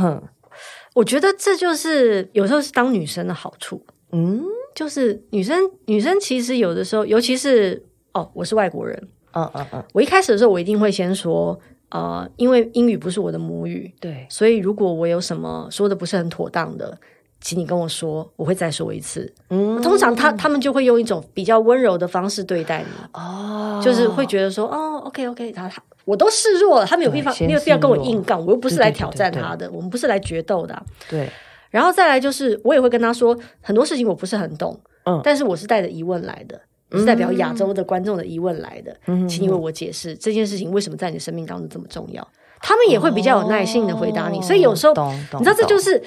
我觉得这就是有时候是当女生的好处。嗯，就是女生女生其实有的时候，尤其是哦，我是外国人，嗯嗯嗯，我一开始的时候我一定会先说，呃，因为英语不是我的母语，对，所以如果我有什么说的不是很妥当的。请你跟我说，我会再说一次。嗯，通常他他们就会用一种比较温柔的方式对待你。哦，就是会觉得说，哦，OK OK，他他我都示弱了，他没有必要没有必要跟我硬杠，我又不是来挑战他的，我们不是来决斗的。对，然后再来就是，我也会跟他说很多事情我不是很懂，嗯，但是我是带着疑问来的，是代表亚洲的观众的疑问来的，请你为我解释这件事情为什么在你生命当中这么重要。他们也会比较有耐心的回答你，所以有时候你知道这就是。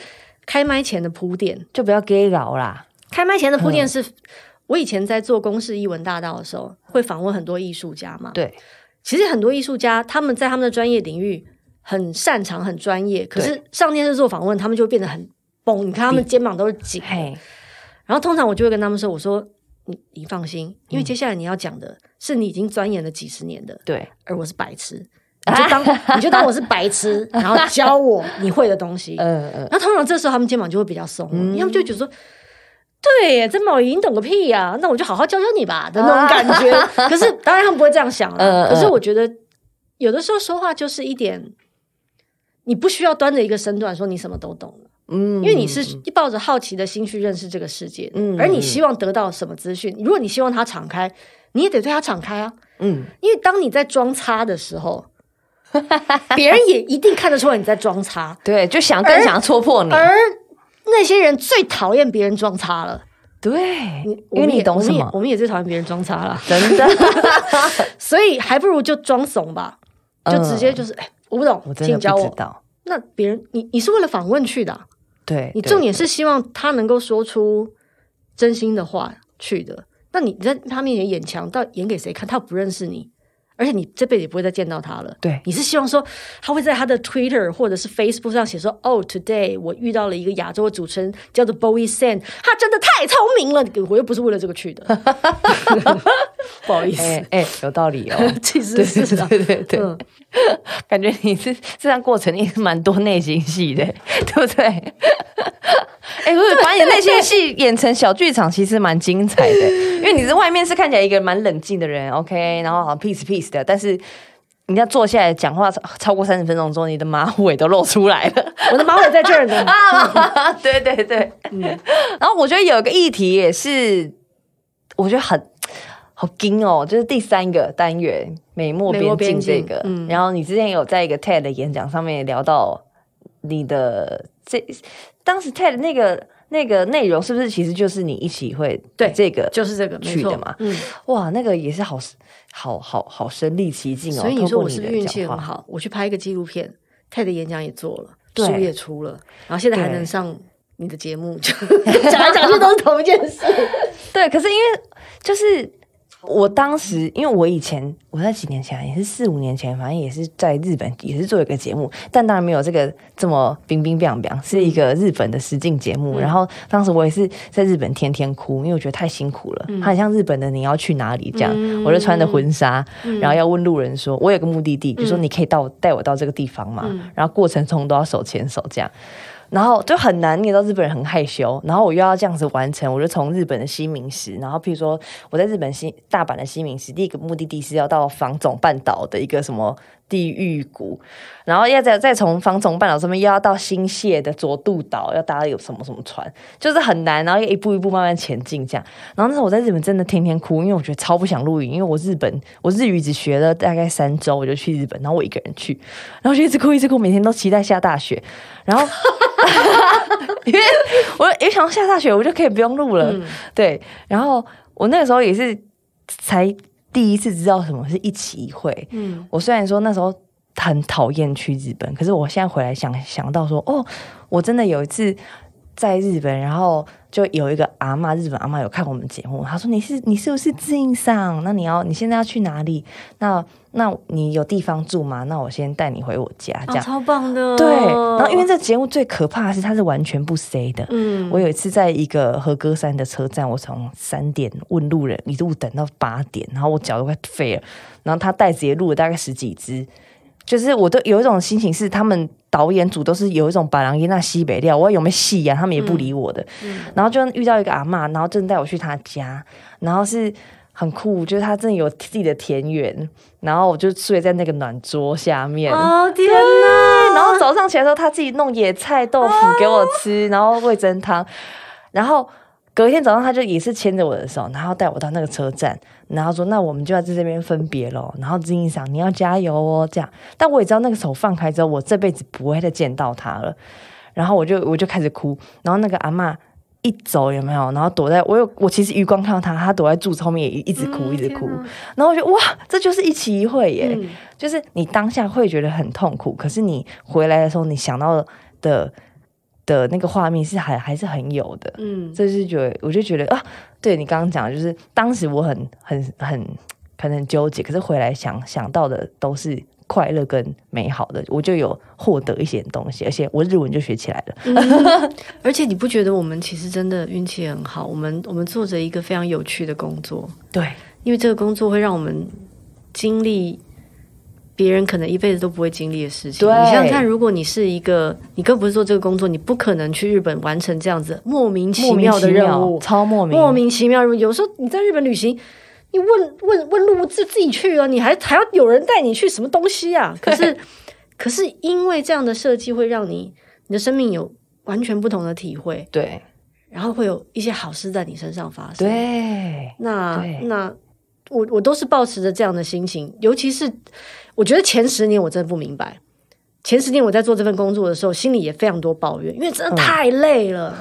开麦前的铺垫就不要 gay 搞啦。开麦前的铺垫是我以前在做公式译文大道的时候，会访问很多艺术家嘛。对，其实很多艺术家他们在他们的专业领域很擅长、很专业，可是上电视做访问，他们就变得很崩。你看他们肩膀都是紧。然后通常我就会跟他们说：“我说你你放心，因为接下来你要讲的是你已经钻研了几十年的，对，而我是白痴。”你就当你就当我是白痴，然后教我你会的东西。嗯嗯。那通常这时候他们肩膀就会比较松，因为他们就觉得说，对，这毛你懂个屁呀！那我就好好教教你吧的那种感觉。可是当然他们不会这样想了。可是我觉得有的时候说话就是一点，你不需要端着一个身段说你什么都懂了。嗯。因为你是抱着好奇的心去认识这个世界，嗯。而你希望得到什么资讯？如果你希望他敞开，你也得对他敞开啊。嗯。因为当你在装叉的时候。别人也一定看得出来你在装叉，对，就想更想要戳破你。而那些人最讨厌别人装叉了，对，因为你懂什么？我们也最讨厌别人装叉了，真的。所以还不如就装怂吧，就直接就是，哎，我不懂，我请教我。那别人，你你是为了访问去的，对你重点是希望他能够说出真心的话去的。那你在他面前演强，到演给谁看？他不认识你。而且你这辈子也不会再见到他了。对，你是希望说他会在他的 Twitter 或者是 Facebook 上写说：“哦，Today 我遇到了一个亚洲的主持人，叫做 Bowie San，他真的太聪明了。”我又不是为了这个去的，不好意思。哎，有道理哦。其实是的，对对对，感觉你是这段过程也是蛮多内心戏的，对不对？哎，我把你内心戏演成小剧场，其实蛮精彩的，因为你在外面是看起来一个蛮冷静的人，OK，然后好像 peace peace。的，但是你要坐下来讲话超超过三十分钟之后，你的马尾都露出来了。我的马尾在这儿呢。啊，对对对，嗯。然后我觉得有一个议题也是，我觉得很好惊哦，就是第三个单元美墨边境这个。然后你之前有在一个 TED 的演讲上面聊到你的这，当时 TED 那个。那个内容是不是其实就是你一起会对这个就是这个去的嘛？嗯，哇，那个也是好好好好身临其境哦。所以你说我是不是运气很好，我去拍一个纪录片，，TED 演讲也做了，书也出了，然后现在还能上你的节目，讲来讲去都是同一件事。对，可是因为就是。我当时，因为我以前我在几年前也是四五年前，反正也是在日本，也是做一个节目，但当然没有这个这么冰冰冰冰，是一个日本的实境节目。然后当时我也是在日本天天哭，因为我觉得太辛苦了。它很像日本的你要去哪里这样，我就穿着婚纱，然后要问路人说，我有个目的地，就说你可以到带我到这个地方嘛。然后过程中都要手牵手这样。然后就很难，你知道日本人很害羞，然后我又要这样子完成，我就从日本的西明石，然后譬如说我在日本西大阪的西明石，第一个目的地是要到房总半岛的一个什么地狱谷，然后要再再从防总半岛上面又要到新泻的佐渡岛，要搭有什么什么船，就是很难，然后一步一步慢慢前进这样。然后那时候我在日本真的天天哭，因为我觉得超不想露营，因为我日本我日语只学了大概三周，我就去日本，然后我一个人去，然后就一直哭一直哭，每天都期待下大雪，然后。因为我也想下大雪，我就可以不用录了。对，然后我那个时候也是才第一次知道什么是一起一会。嗯，我虽然说那时候很讨厌去日本，可是我现在回来想想到说，哦，我真的有一次在日本，然后就有一个阿妈，日本阿妈有看我们节目，她说：“你是你是不是自印上？那你要你现在要去哪里？那那你有地方住吗？那我先带你回我家，这样超棒的。对，然后因为这节目最可怕的是它是完全不 say 的。嗯，我有一次在一个和歌山的车站，我从三点问路人，一路等到八点，然后我脚都快废了。然后他袋子也录了大概十几支，就是我都有一种心情是他们。导演组都是有一种白狼音那西北料，我有没有戏呀？他们也不理我的。然后就遇到一个阿妈，然后正带我去他家，然后是很酷，就是他真的有自己的田园，然后我就睡在那个暖桌下面。哦天哪！然后早上起来的时候，他自己弄野菜豆腐给我吃，然后味增汤，然后。隔一天早上，他就也是牵着我的手，然后带我到那个车站，然后说：“那我们就要在这边分别喽。”然后金英想：“你要加油哦。”这样，但我也知道那个手放开之后，我这辈子不会再见到他了。然后我就我就开始哭。然后那个阿妈一走有没有？然后躲在我有我其实余光看到他，他躲在柱子后面也一直哭一直哭。然后我觉得哇，这就是一期一会耶！就是你当下会觉得很痛苦，可是你回来的时候，你想到的。的那个画面是还还是很有的，嗯，这是觉得我就觉得啊，对你刚刚讲的就是当时我很很很可能纠结，可是回来想想到的都是快乐跟美好的，我就有获得一些东西，而且我日文就学起来了。而且你不觉得我们其实真的运气很好？我们我们做着一个非常有趣的工作，对，因为这个工作会让我们经历。别人可能一辈子都不会经历的事情。对你想想看，如果你是一个，你更不是做这个工作，你不可能去日本完成这样子莫名其妙的任务，超莫名莫名其妙。有时候你在日本旅行，你问问问路自自己去啊，你还还要有人带你去什么东西啊？可是可是因为这样的设计会让你你的生命有完全不同的体会，对，然后会有一些好事在你身上发生。对，那那我我都是保持着这样的心情，尤其是。我觉得前十年我真的不明白，前十年我在做这份工作的时候，心里也非常多抱怨，因为真的太累了。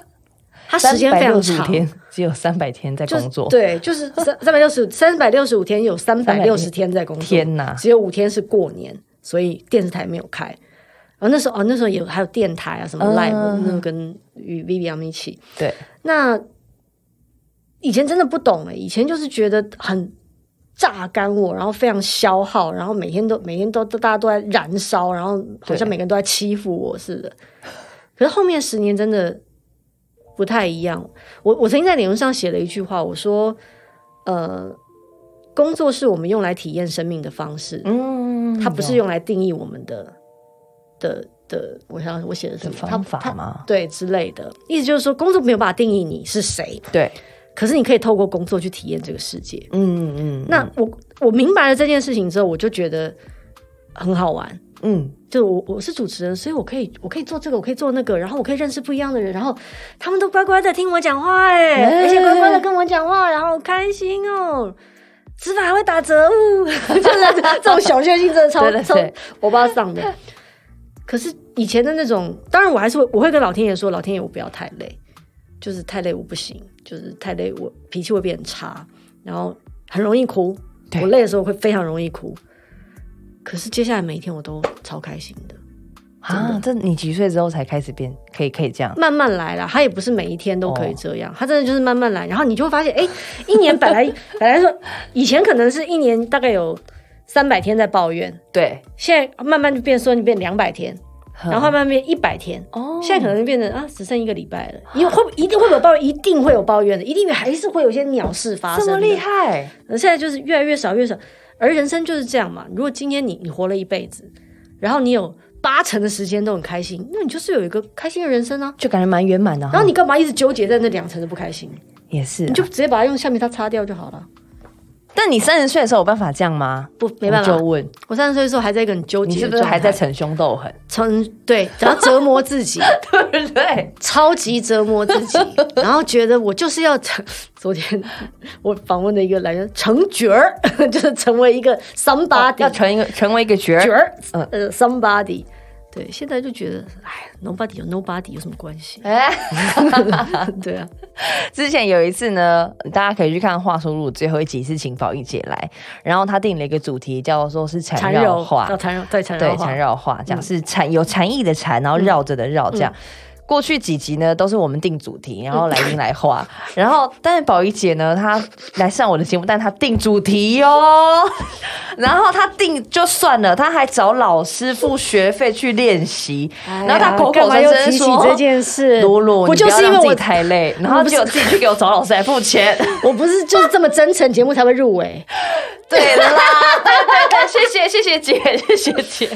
他时间非常长，只有三百天在工作，对，就是三三百六十三百六十五天有三百六十天在工作，天哪，只有五天是过年，所以电视台没有开。然后那时候哦，那时候有还有电台啊，什么 live 那个跟与 Vivian 一起，对，那以前真的不懂哎，以前就是觉得很。榨干我，然后非常消耗，然后每天都每天都都大家都在燃烧，然后好像每个人都在欺负我似的。可是后面十年真的不太一样。我我曾经在脸书上写了一句话，我说：“呃，工作是我们用来体验生命的方式，嗯，它不是用来定义我们的的的。我想我写的什么方法吗？对之类的，意思就是说，工作没有办法定义你是谁，对。”可是你可以透过工作去体验这个世界，嗯嗯。那我我明白了这件事情之后，我就觉得很好玩，嗯。就我我是主持人，所以我可以我可以做这个，我可以做那个，然后我可以认识不一样的人，然后他们都乖乖的听我讲话，哎，而且乖乖的跟我讲话，然后开心哦。吃饭还会打折，真的 这种小确幸真的超超我爸上的。可是以前的那种，当然我还是会我会跟老天爷说，老天爷我不要太累。就是太累我不行，就是太累我脾气会变差，然后很容易哭。我累的时候会非常容易哭。可是接下来每一天我都超开心的啊！这你几岁之后才开始变？可以可以这样慢慢来啦。他也不是每一天都可以这样，他真的就是慢慢来。然后你就会发现，哎，一年本来本来说以前可能是一年大概有三百天在抱怨，对，现在慢慢就变说你变两百天。然后慢慢变一百天，哦，现在可能变成啊，只剩一个礼拜了。因为会一定会有抱怨，一定会有抱怨的，一定还是会有些鸟事发生。这么厉害？现在就是越来越少，越少。而人生就是这样嘛。如果今天你你活了一辈子，然后你有八成的时间都很开心，那你就是有一个开心的人生啊，就感觉蛮圆满的。然后你干嘛一直纠结在那两成的不开心？也是，你就直接把它用橡皮擦擦掉就好了。但你三十岁的时候有办法这样吗？不，没办法。就问我三十岁的时候还在一个很纠结，你是不是还在逞凶斗狠？逞对，然后折磨自己，对不对？超级折磨自己，然后觉得我就是要成。昨天我访问的一个来人，成角儿，就是成为一个 somebody，要成一个成为一个角儿，角儿，呃，somebody。对，现在就觉得，哎，nobody 有 nobody 有什么关系？哎，对啊。之前有一次呢，大家可以去看《话说录》最后一集是请宝玉姐来，然后她定了一个主题，叫做是缠绕画，叫缠绕，对缠绕，对缠绕话，讲是缠有禅意的缠，然后绕着的绕，这样。过去几集呢都是我们定主题，然后来宾来画，然后但是宝仪姐呢，她来上我的节目，但她定主题哟，然后她定就算了，她还找老师付学费去练习，然后她口口声声说这件事，露露，不就是因为我太累，然后就自己去给我找老师来付钱，我不是就是这么真诚，节目才会入围。对啦，对对对，谢谢谢谢姐，谢谢姐。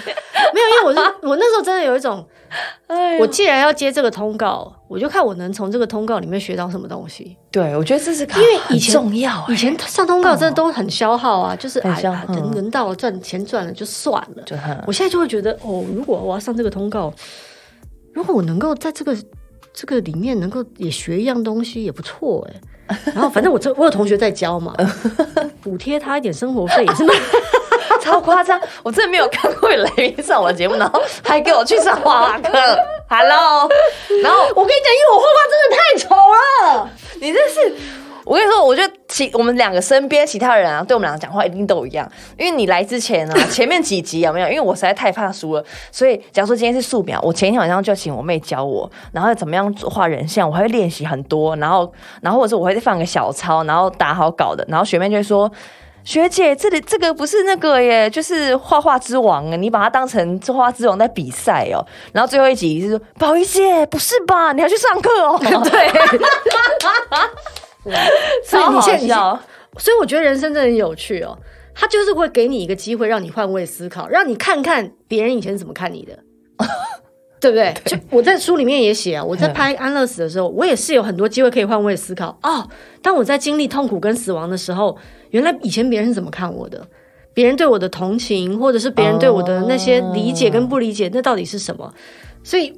没有，因为我是我那时候真的有一种，我既然要接这个通告，我就看我能从这个通告里面学到什么东西。对，我觉得这是因为以前重要，以前上通告真的都很消耗啊，就是哎呀，人人到了赚钱赚了就算了。就我现在就会觉得，哦，如果我要上这个通告，如果我能够在这个这个里面能够也学一样东西，也不错哎。然后反正我这 我有同学在教嘛，补贴他一点生活费也是 超夸张。我真的没有看过雷宾上我的节目，然后还给我去上画画课。Hello，然后我跟你讲，因为我画画真的太丑了，你这是。我跟你说，我觉得其我们两个身边其他人啊，对我们两个讲话一定都一样。因为你来之前啊，前面几集有没有？因为我实在太怕输了，所以假如说今天是素描，我前一天晚上就请我妹教我，然后怎么样画人像，我还会练习很多，然后然后或者是我会放个小抄，然后打好稿的，然后学妹就会说：“学姐，这里这个不是那个耶，就是画画之王，你把它当成画画之王在比赛哦。”然后最后一集是说：“宝仪姐，不是吧？你要去上课哦？” 对。所以你现在，所以我觉得人生真的很有趣哦。他就是会给你一个机会，让你换位思考，让你看看别人以前是怎么看你的，对不对？就我在书里面也写啊，我在拍安乐死的时候，我也是有很多机会可以换位思考。哦，当我在经历痛苦跟死亡的时候，原来以前别人是怎么看我的？别人对我的同情，或者是别人对我的那些理解跟不理解，那到底是什么？所以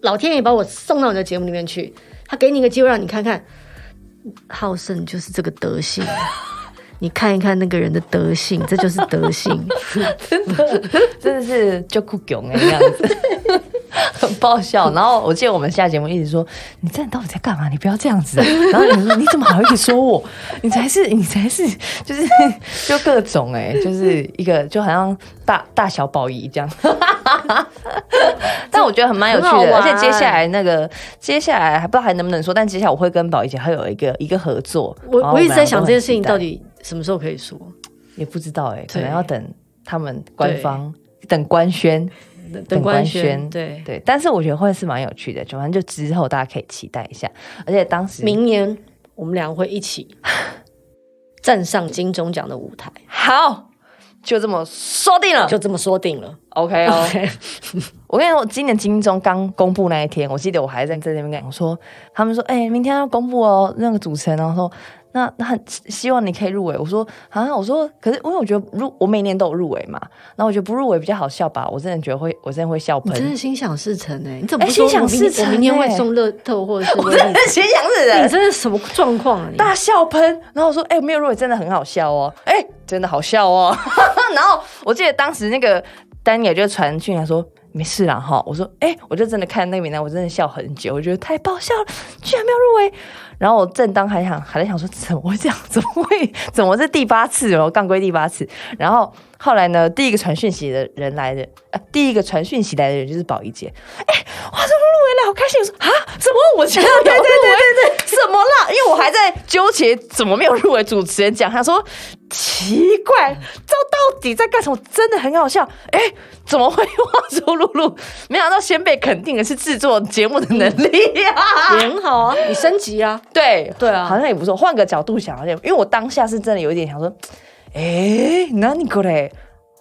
老天爷把我送到你的节目里面去，他给你一个机会，让你看看。好胜就是这个德性，你看一看那个人的德性，这就是德性，真的真的是就酷囧哎样子，很爆笑。然后我记得我们下节目一直说，你这到底在干嘛？你不要这样子。然后你说你怎么好意思说我？你才是你才是就是就各种哎，就是一个就好像大大小宝仪这样。但我觉得很蛮有趣的，而且接下来那个接下来还不知道还能不能说，但接下来我会跟宝仪姐还有一个一个合作。我我一直在想这件事情到底什么时候可以说，也不知道哎，可能要等他们官方等官宣，等官宣，对对。但是我觉得会是蛮有趣的，就反正就之后大家可以期待一下。而且当时明年我们两个会一起站上金钟奖的舞台。好。就这么说定了，就这么说定了。OK OK，我跟你说，今年金钟刚公布那一天，我记得我还在在那边讲我说，他们说，哎，明天要公布哦，那个主持人，然后说。那那很希望你可以入围。我说啊，我说可是因为我觉得入我每年都有入围嘛，然后我觉得不入围比较好笑吧。我真的觉得会，我真的会笑喷。真的心想事成哎！你怎么心想事成？我明天会送乐透或者是 我真的心想事成。你真的什么状况啊？大笑喷。然后我说哎，没有入围真的很好笑哦，哎，真的好笑哦。然后我记得当时那个丹尼就传讯来说。没事啦哈，我说哎，我就真的看那个名单，我真的笑很久，我觉得太爆笑了，居然没有入围。然后我正当还想还在想说怎么会这样，怎么会 怎么是第八次然后，杠归第八次。然后后来呢，第一个传讯息的人来的，呃，第一个传讯息来的人就是宝仪姐。哎，哇，怎么好开心！我说啊，怎么我居然 有入围？对对对，怎么了？因为我还在纠结怎么没有入围。主持人讲，他说奇怪，这到底在干什么？真的很好笑。哎。怎么会画出露露？没想到先被肯定的是制作节目的能力呀，也很好啊，你升级啊，对对啊，好像也不错。换个角度想，因为我当下是真的有一点想说，哎，那你过来，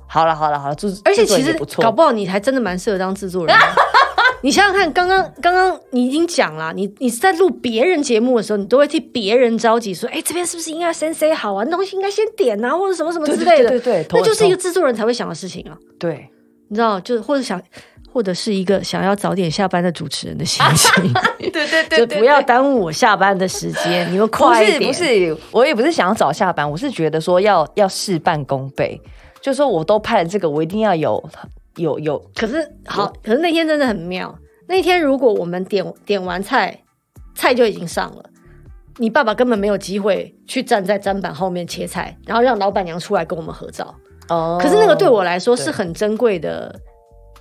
好了好了好了，制而且其实搞不好你还真的蛮适合当制作人。你想想看，刚刚刚刚你已经讲了，你你是在录别人节目的时候，你都会替别人着急，说，哎，这边是不是应该先 say 好啊？那东西应该先点啊，或者什么什么之类的，对对，那就是一个制作人才会想的事情啊，对。你知道，就是或者想，或者是一个想要早点下班的主持人的心情。对对对，就不要耽误我下班的时间，你们快一点。不是，不是，我也不是想要早下班，我是觉得说要要事半功倍，就说我都拍了这个，我一定要有有有。可是好，可是那天真的很妙。那天如果我们点点完菜，菜就已经上了，你爸爸根本没有机会去站在砧板后面切菜，然后让老板娘出来跟我们合照。哦，可是那个对我来说是很珍贵的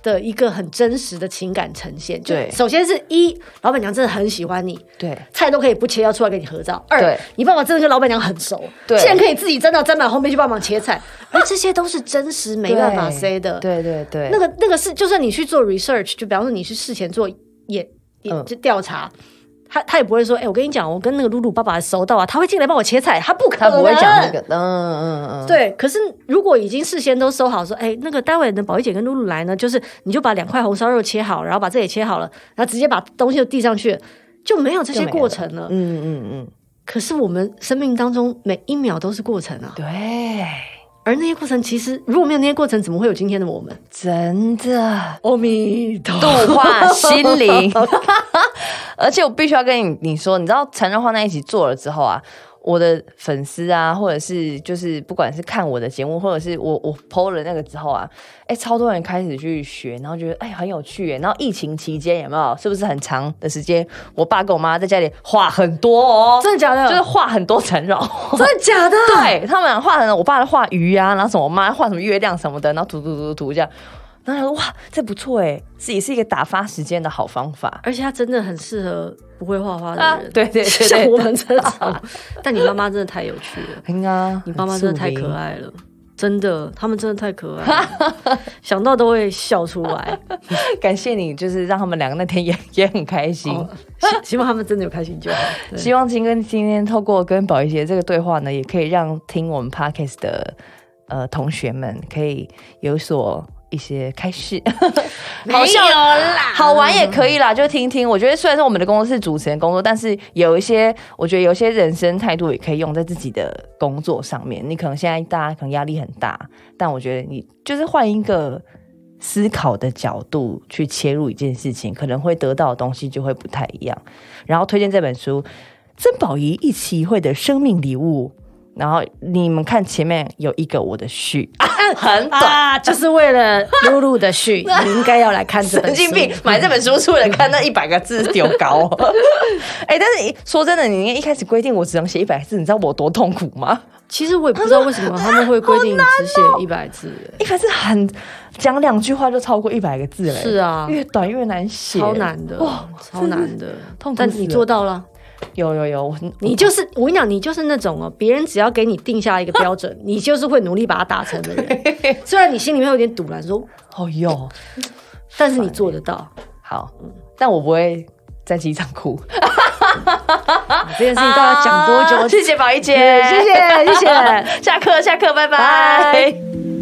的一个很真实的情感呈现。就，首先是一，老板娘真的很喜欢你，对，菜都可以不切要出来跟你合照。二，你爸爸真的跟老板娘很熟，对，竟然可以自己站到砧板后面去帮忙切菜，而这些都是真实没办法 say 的。对对对，那个那个是，就算你去做 research，就比方说你去事前做也也就调查。他他也不会说，哎，我跟你讲，我跟那个露露爸爸熟到啊，他会进来帮我切菜，他不可能，他不会讲那个，嗯嗯嗯，对。可是如果已经事先都收好，说，哎，那个待会等宝仪姐跟露露来呢，就是你就把两块红烧肉切好，然后把这也切好了，然后直接把东西就递上去，就没有这些过程了。嗯嗯嗯。可是我们生命当中每一秒都是过程啊。对。而那些过程，其实如果没有那些过程，怎么会有今天的我们？真的，阿弥陀度化心灵。而且我必须要跟你你说，你知道陈仁化那一集做了之后啊。我的粉丝啊，或者是就是不管是看我的节目，或者是我我 PO 了那个之后啊，哎，超多人开始去学，然后觉得哎很有趣然后疫情期间有没有？是不是很长的时间？我爸跟我妈在家里画很多哦，真的假的？就是画很多层肉，真的假的？对他们画成，我爸画鱼啊，然后什么，我妈画什么月亮什么的，然后涂涂涂涂这样。然后他说哇，这不错哎，是也是一个打发时间的好方法，而且它真的很适合不会画画的人，对对对，像我们这种。但你妈妈真的太有趣了，啊，你妈妈真的太可爱了，真的，他们真的太可爱，想到都会笑出来。感谢你，就是让他们两个那天也也很开心，希望他们真的有开心就好。希望今跟今天透过跟宝仪姐这个对话呢，也可以让听我们 podcast 的呃同学们可以有所。一些开示，没有啦，好玩也可以啦，就听听。我觉得虽然说我们的工作是主持人工作，但是有一些，我觉得有些人生态度也可以用在自己的工作上面。你可能现在大家可能压力很大，但我觉得你就是换一个思考的角度去切入一件事情，可能会得到的东西就会不太一样。然后推荐这本书《曾宝仪一期一会的生命礼物》。然后你们看前面有一个我的序，很短，就是为了露露的序，你应该要来看这本书。神经病，买这本书是为了看那一百个字丢高。哎，但是说真的，你一开始规定我只能写一百字，你知道我多痛苦吗？其实我也不知道为什么他们会规定只写一百字。一开始很讲两句话就超过一百个字了。是啊，越短越难写，超难的，哇，超难的，痛苦。但你做到了。有有有，你就是我跟你讲，你就是那种哦，别人只要给你定下一个标准，你就是会努力把它达成的人。虽然你心里面有点堵然说哦哟，但是你做得到。好，但我不会在机场哭。这件事情大家讲多久？谢谢宝仪姐，谢谢谢谢，下课下课，拜拜。